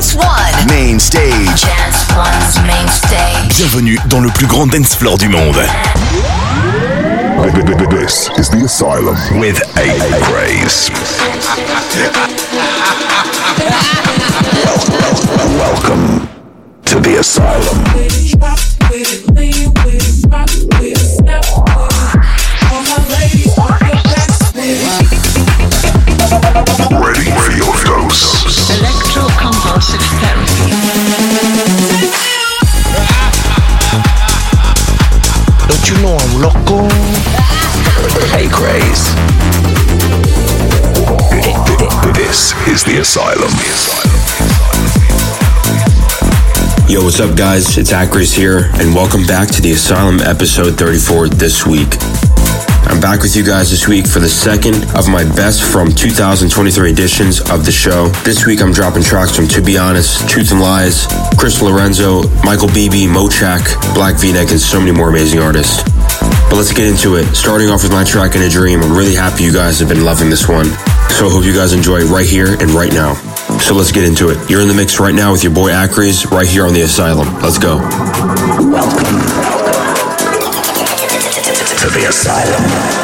Dance One. Main stage. Dance One's main stage. Bienvenue dans le plus grand dance floor du monde. This is the asylum with A Grace. Welcome to the asylum. This is the asylum. Yo, what's up, guys? It's Acraze here, and welcome back to the Asylum episode 34 this week. I'm back with you guys this week for the second of my best from 2023 editions of the show. This week I'm dropping tracks from To Be Honest, Truth and Lies, Chris Lorenzo, Michael Bibi, Mochakk, Black V-Neck, and so many more amazing artists. But let's get into it. Starting off with my track in a dream. I'm really happy you guys have been loving this one. So I hope you guys enjoy it right here and right now. So let's get into it. You're in the mix right now with your boy Acraze right here on the Asylum. Let's go. Welcome to the asylum.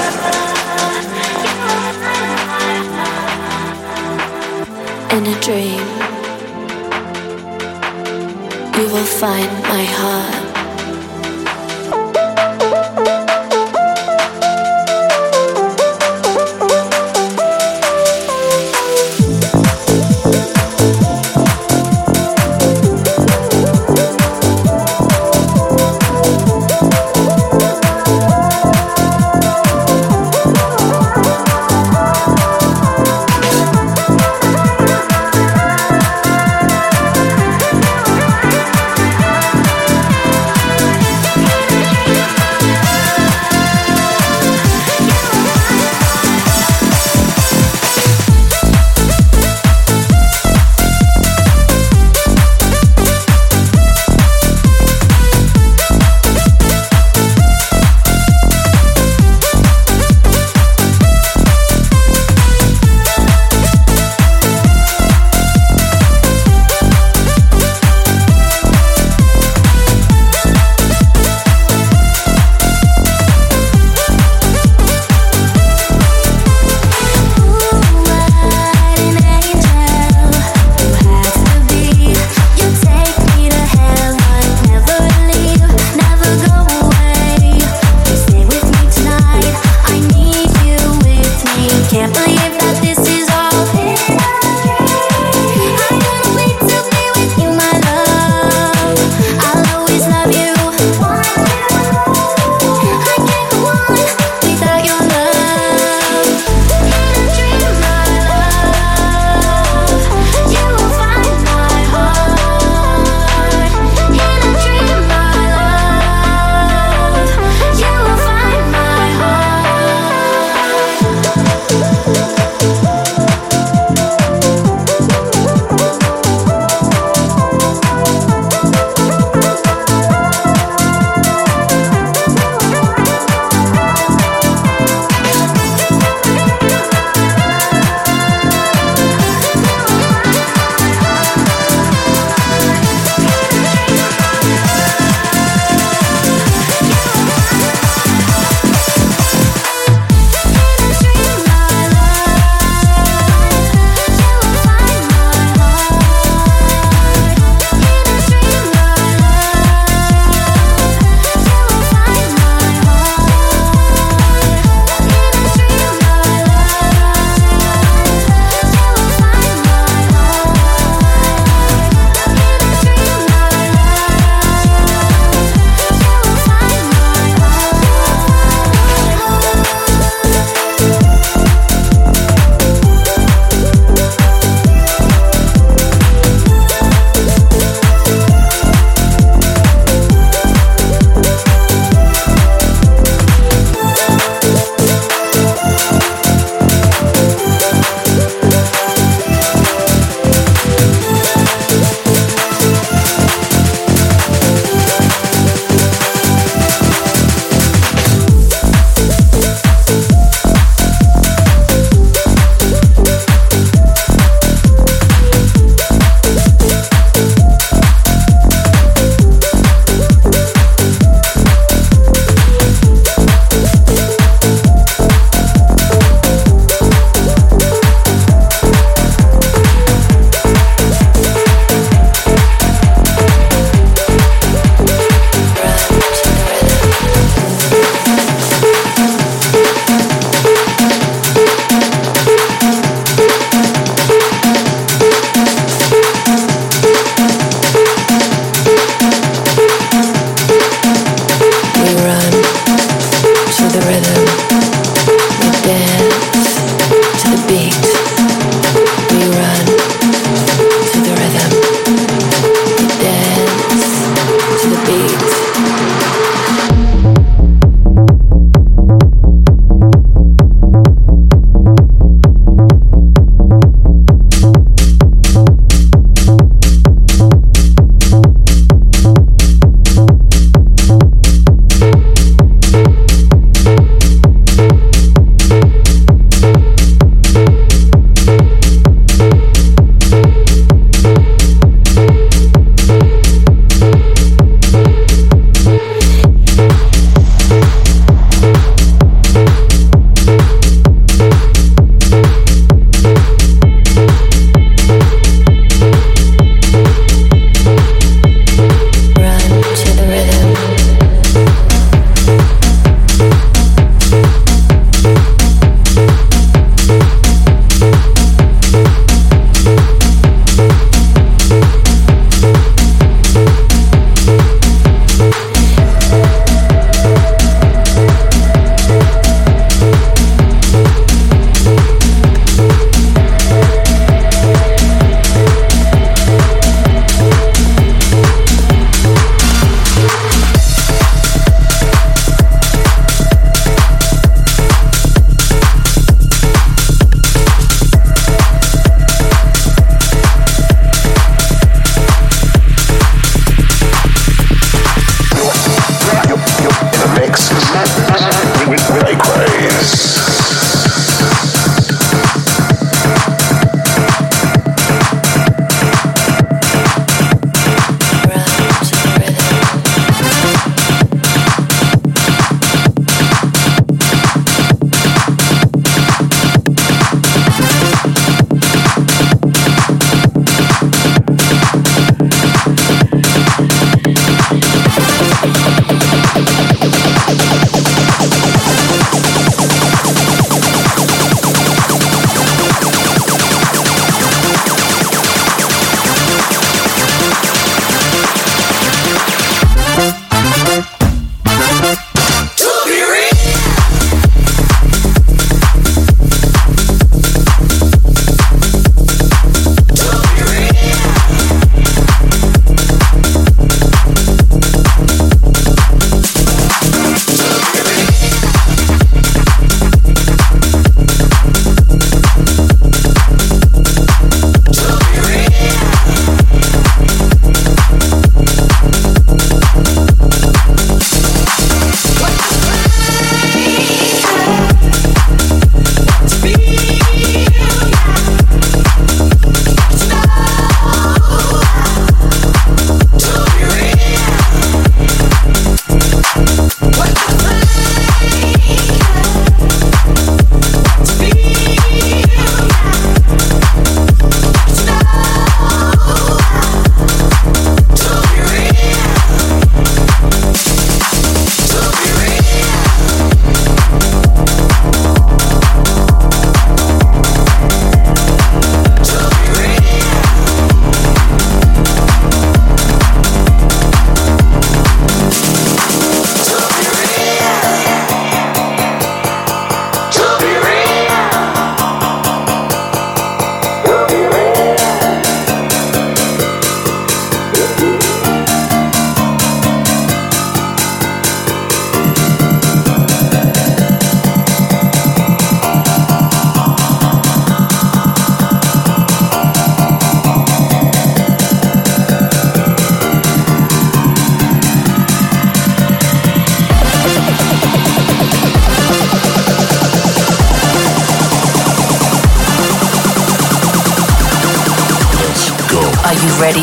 Yeah.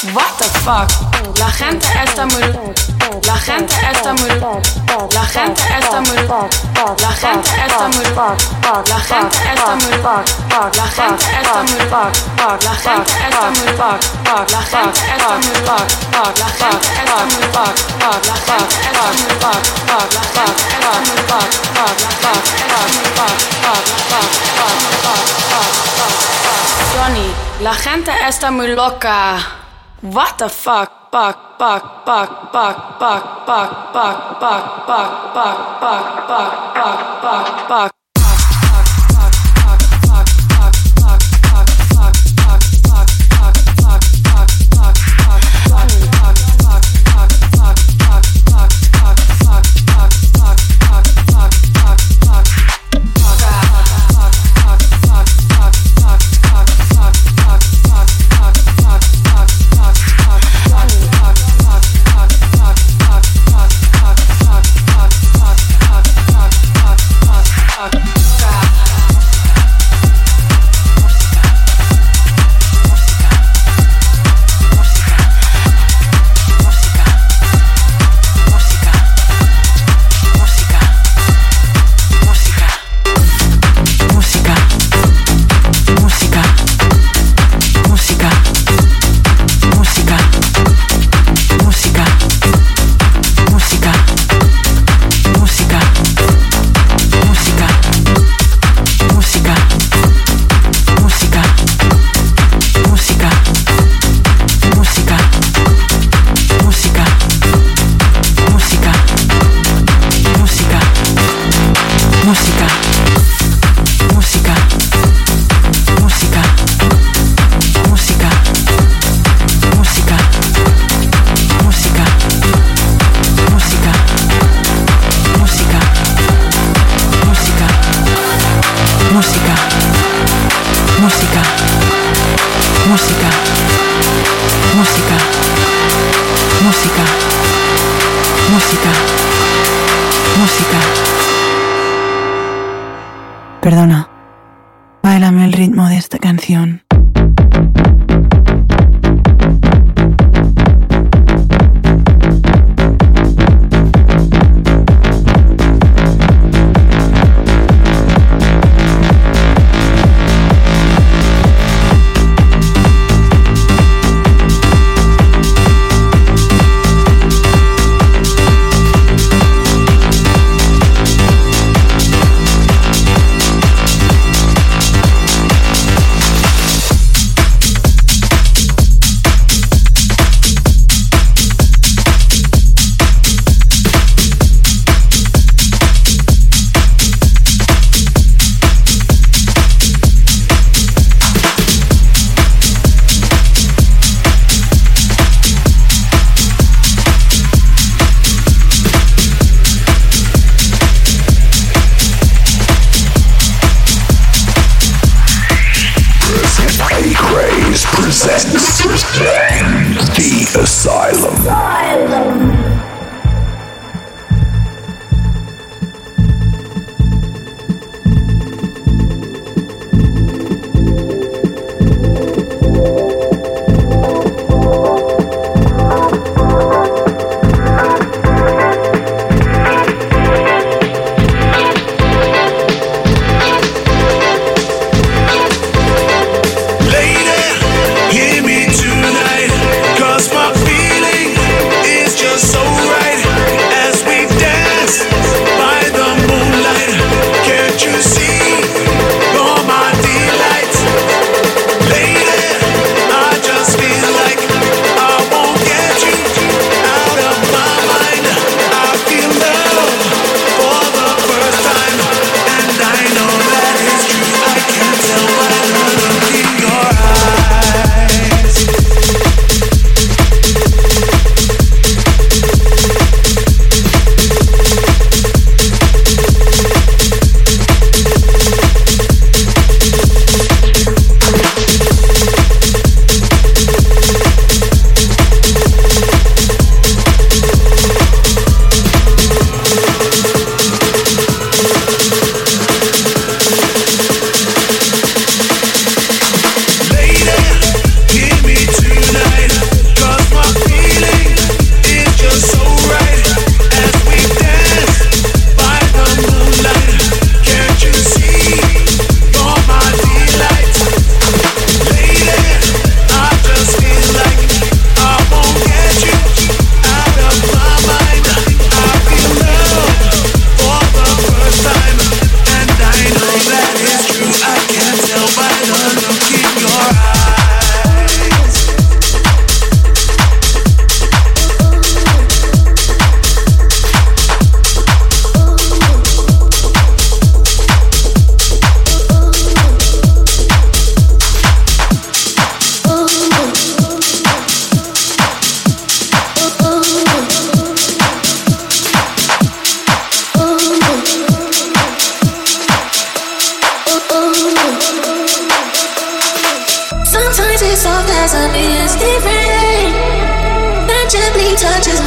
What the fuck? La gente está muy La gente está muy La gente está muy La gente está muy La gente está muy La gente está muy La gente está muy La gente está muy La gente está muy La gente está muy La gente está muy La gente está muy Johnny, la gente está muy loca. What the fuck? Fuck, fuck, fuck, fuck, fuck, fuck, fuck, fuck, fuck, fuck, fuck, fuck, fuck, fuck, Música. Música. Música. Música. Música. Música. Música. Perdona. Báilame el ritmo de esta canción.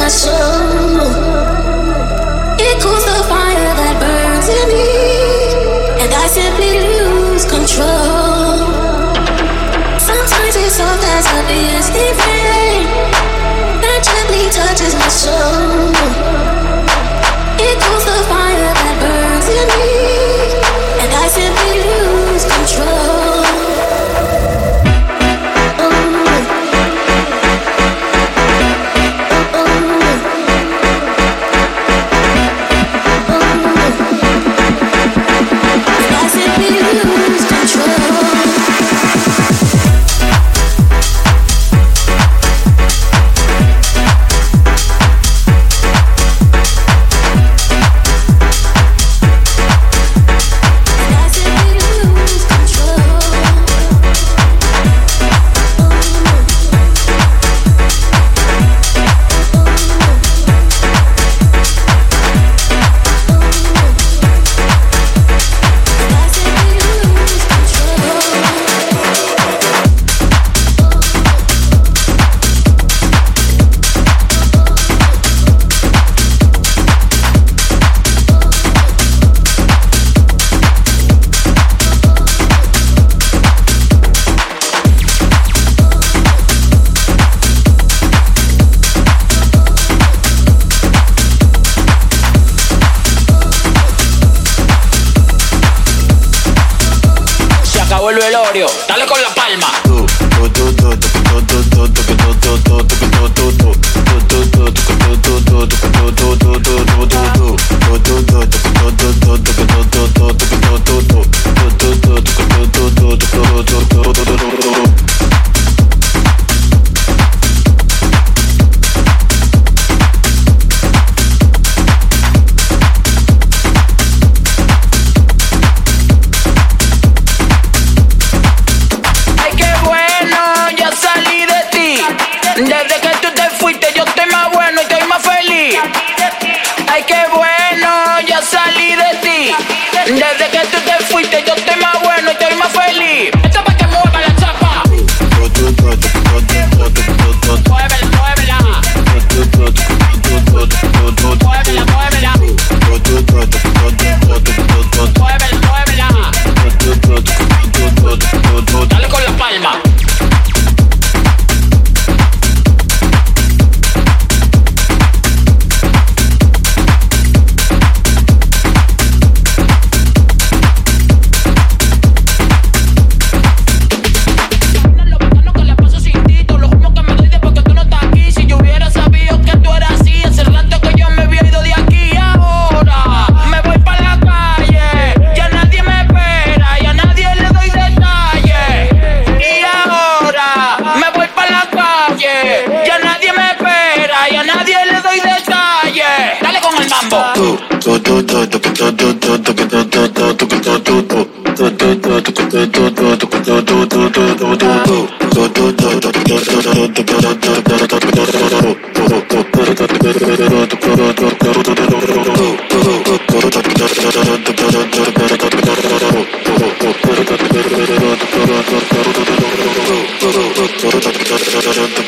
It cools the fire that burns in me, and I simply lose control.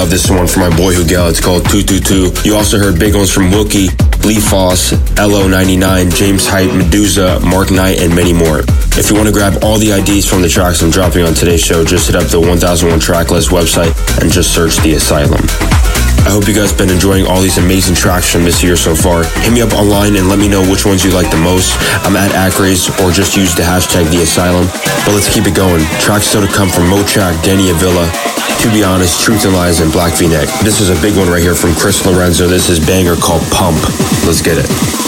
love this one from my boyhood gal. It's called 222. You also heard big ones from Wookie, Lee Foss, LO99, James Hype, Meduza, Mark Knight, and many more. If you want to grab all the IDs from the tracks I'm dropping on today's show, just hit up the 1001 Tracklist website and just search The Asylum. I hope you guys been enjoying all these amazing tracks from this year so far. Hit me up online and let me know which ones you like the most. I'm at Acraze or just use the hashtag The Asylum. But let's keep it going. Tracks still to come from Mochakk, Danny Avila, to be honest, Truth and Lies in Black V-Neck. This is a big one right here from Chris Lorenzo. This is banger called Pump. Let's get it.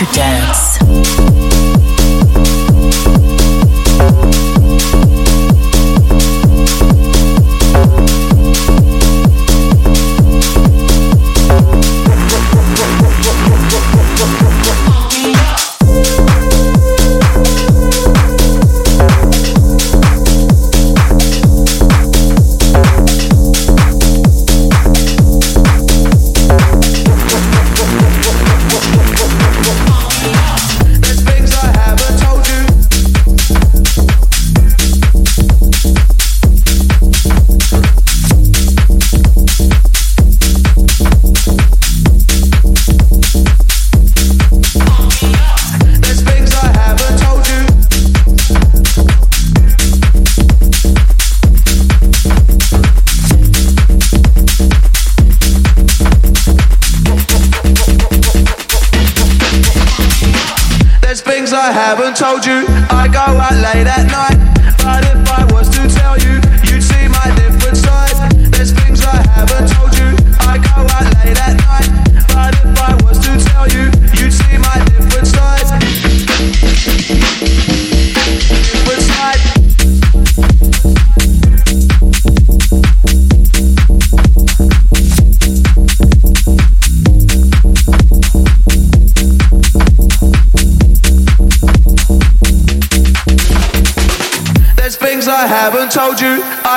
to dance.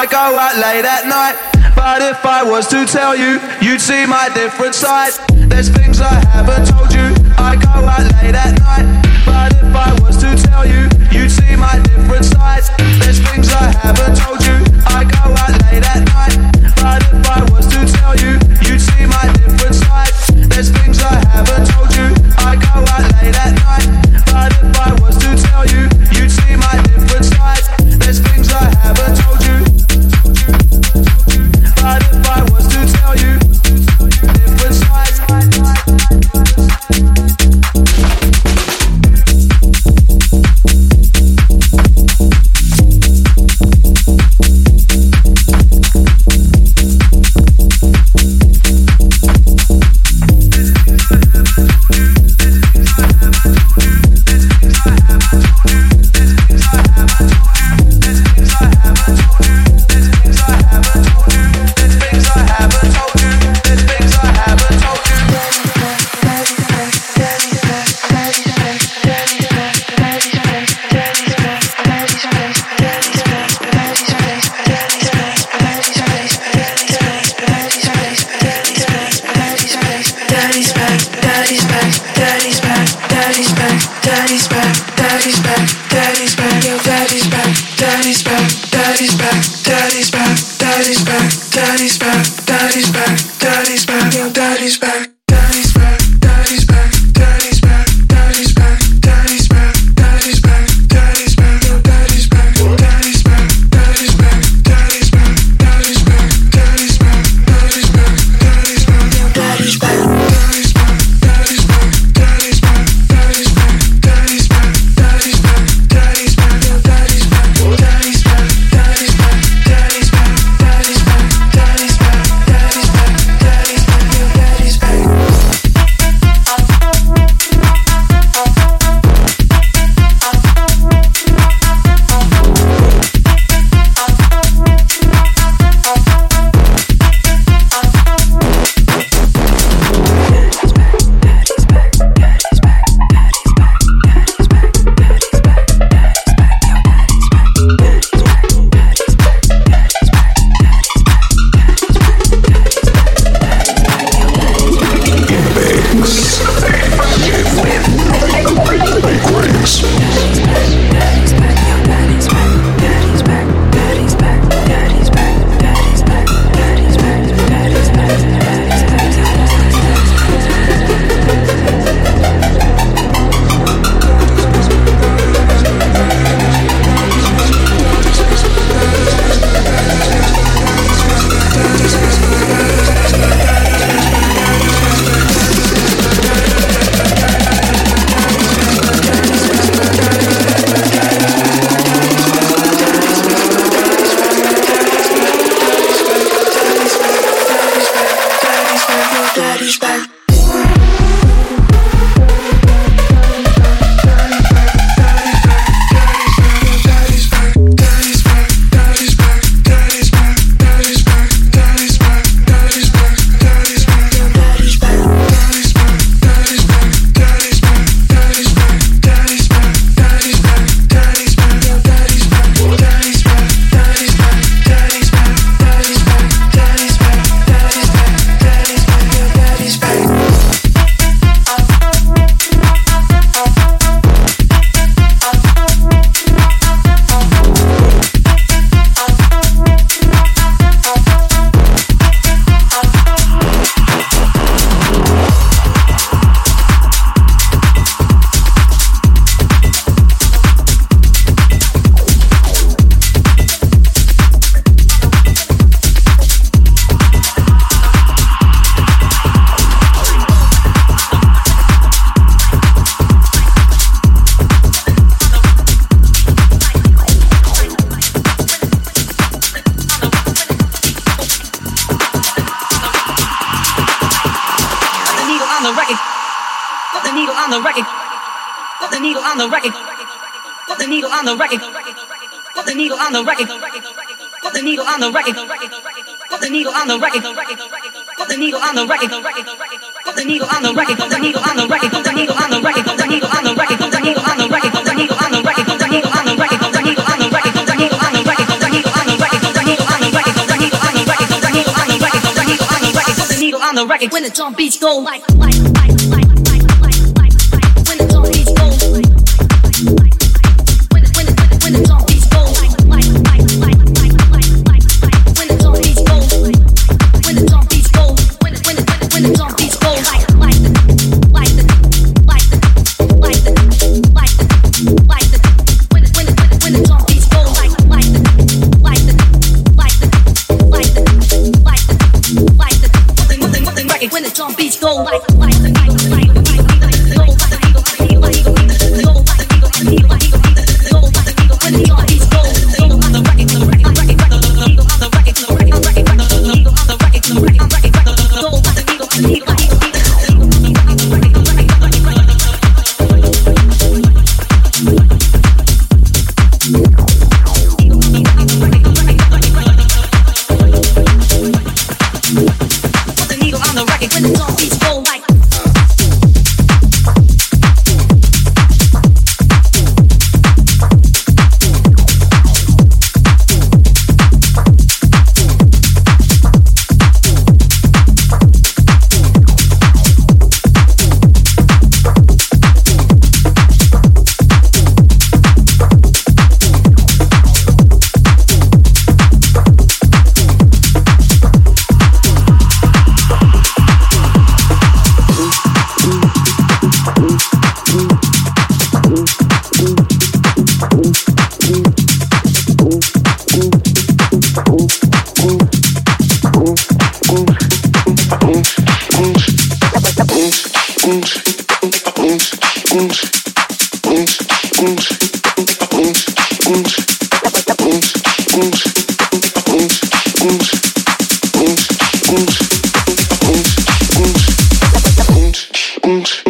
I go out late at night. But if I was to tell you, you'd see my different side. There's things I haven't told you. I go out late at night. But if I was to tell you, you'd see my different side. There's things I haven't told you. change.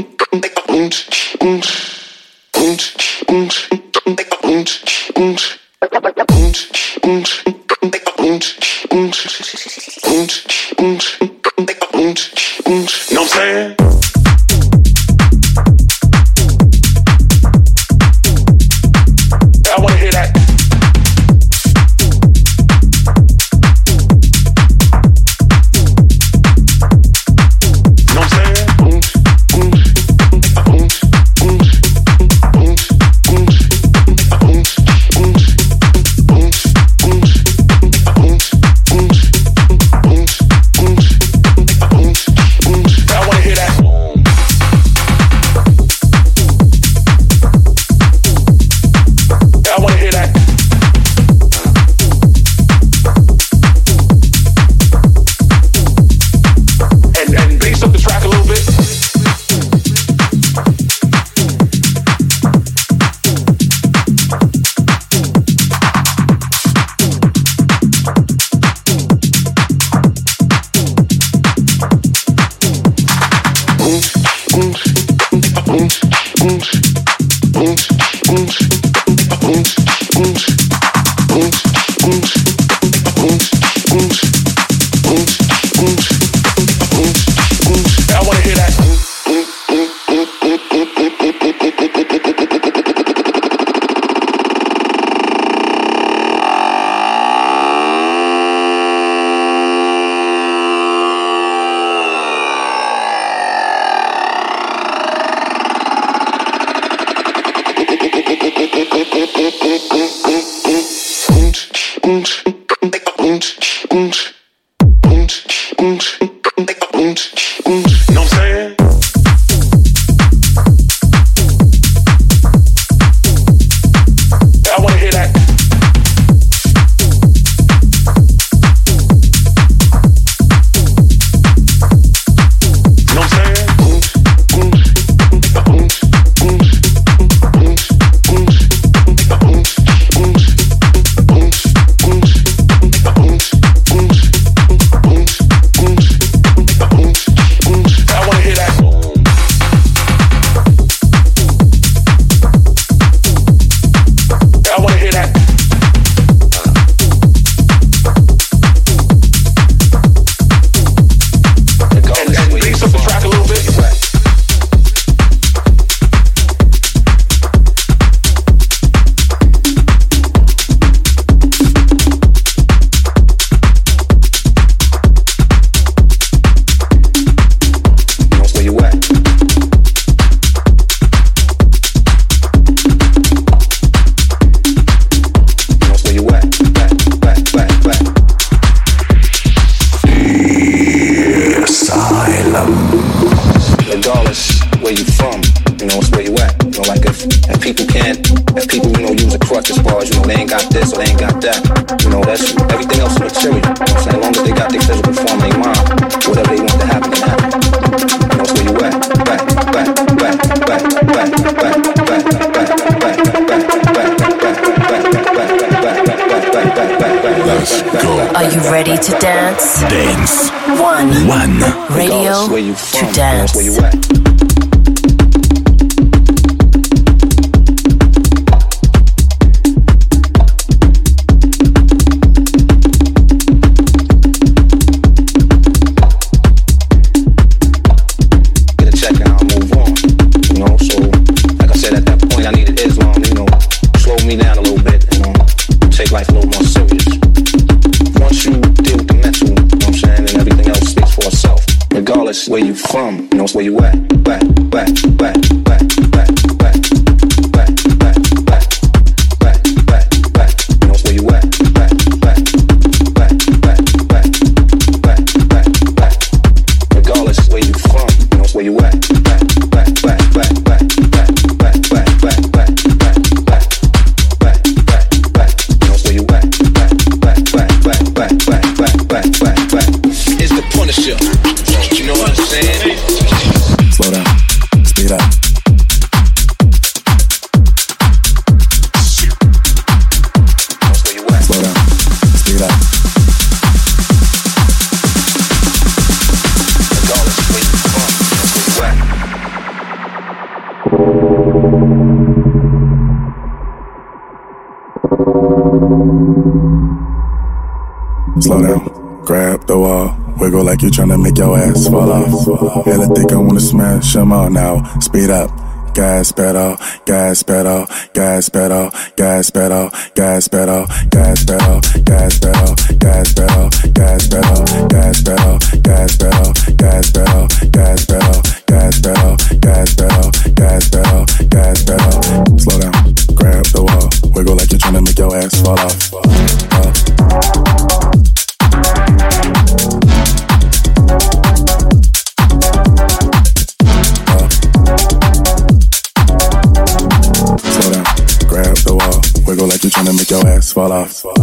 und und und und und swallow. Hell, I think I wanna smash them all now. Speed up. Gas pedal, gas pedal, gas pedal, gas pedal, gas pedal, gas pedal, gas pedal, gas pedal, gas pedal. Follow. swallow.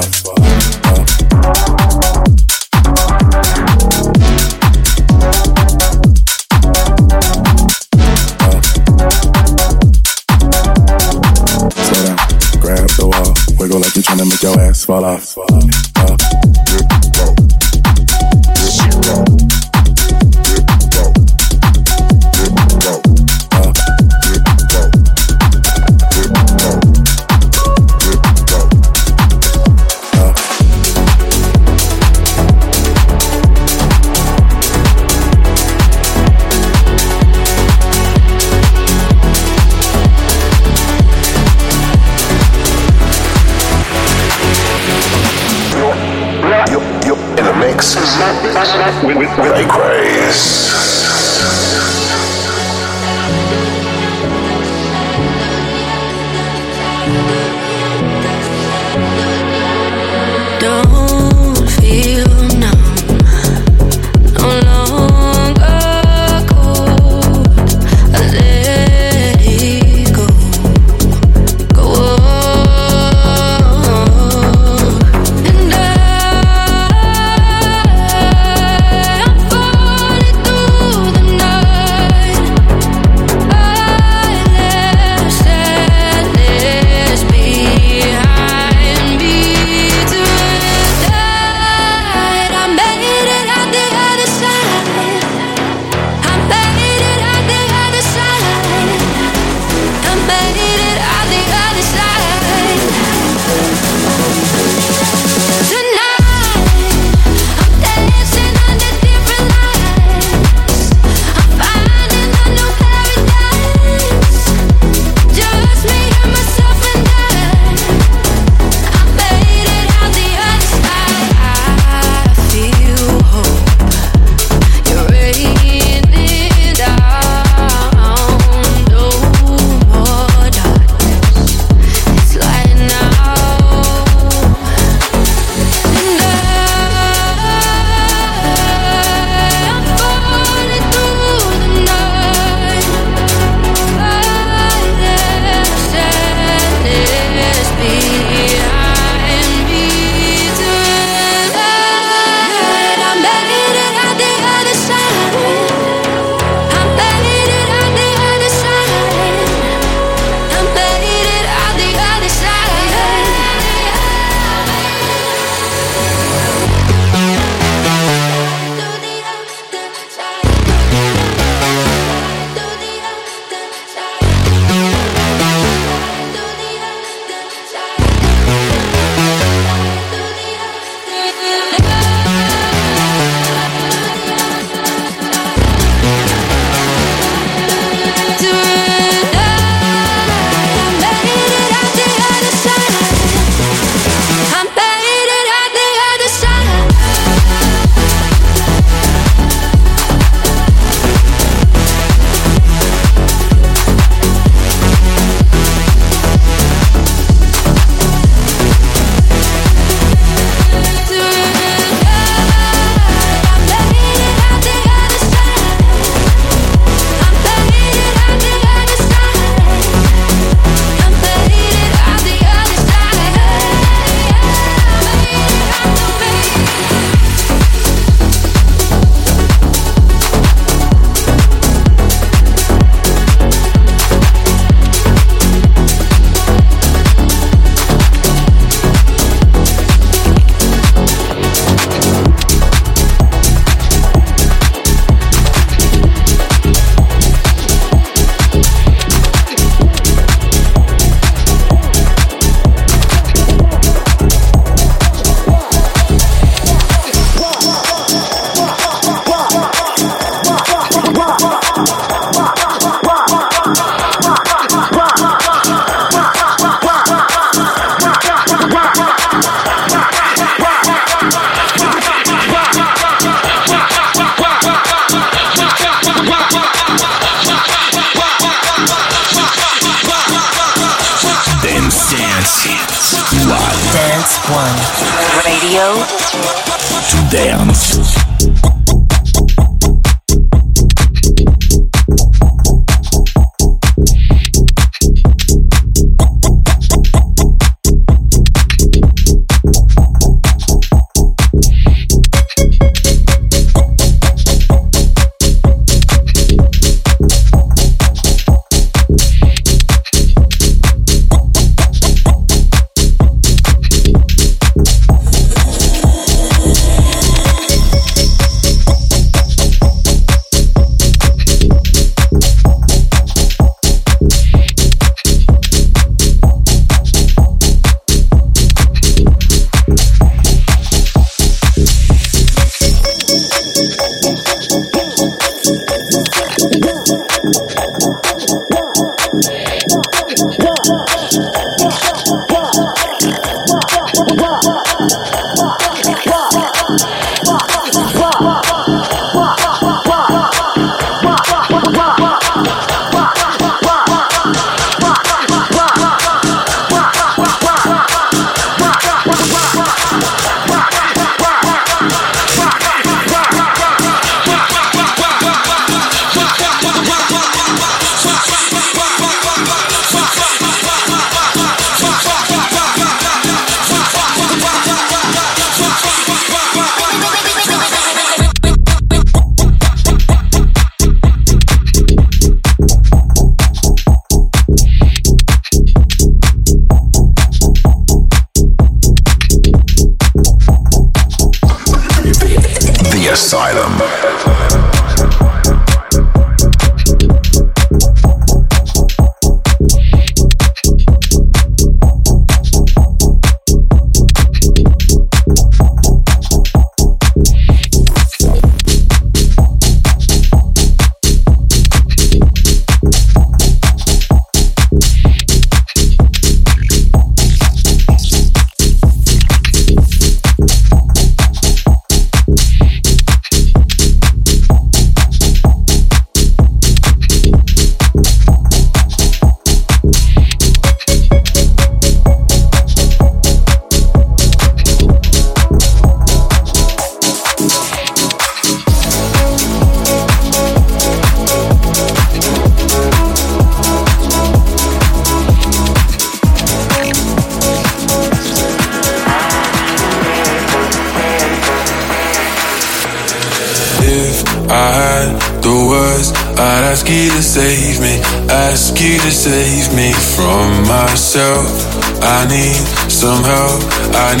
like you tryna make your ass. Fall off. We like grace.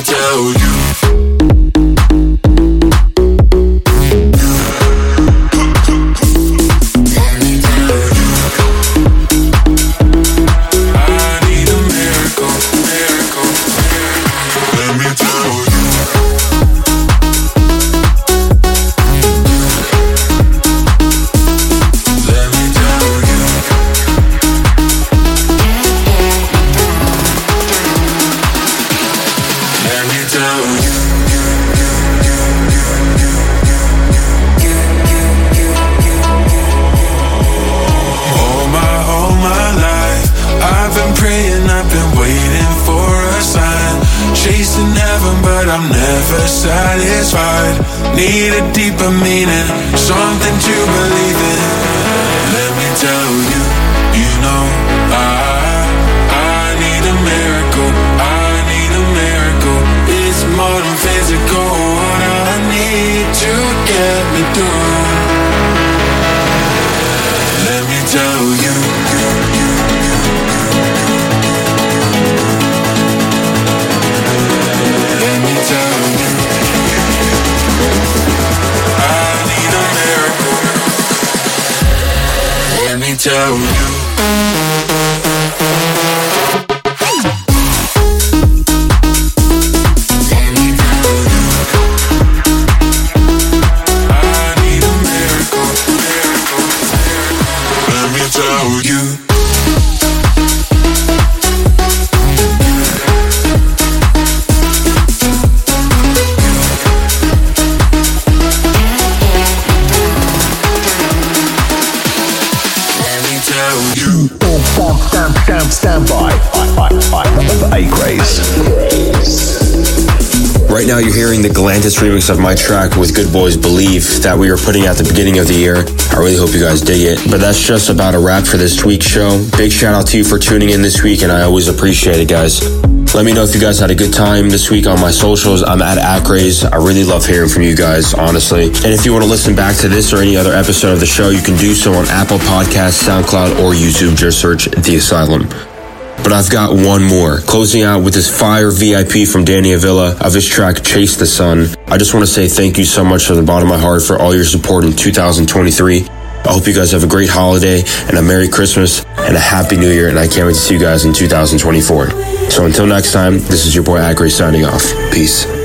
tell you. Tell the remix of my track with Good Boys Believe that we were putting at the beginning of the year. I really hope you guys dig it. But that's just about a wrap for this week's show. Big shout out to you for tuning in this week, and I always appreciate it, guys. Let me know if you guys had a good time this week on my socials. I'm at Acraze. I really love hearing from you guys, honestly. And if you want to listen back to this or any other episode of the show, you can do so on Apple Podcasts, SoundCloud, or YouTube. Just search The Asylum. But I've got one more. Closing out with this fire VIP from Danny Avila of his track Chase the Sun. I just want to say thank you so much from the bottom of my heart for all your support in 2023. I hope you guys have a great holiday and a Merry Christmas and a Happy New Year, and I can't wait to see you guys in 2024. So until next time, this is your boy Acraze signing off. Peace.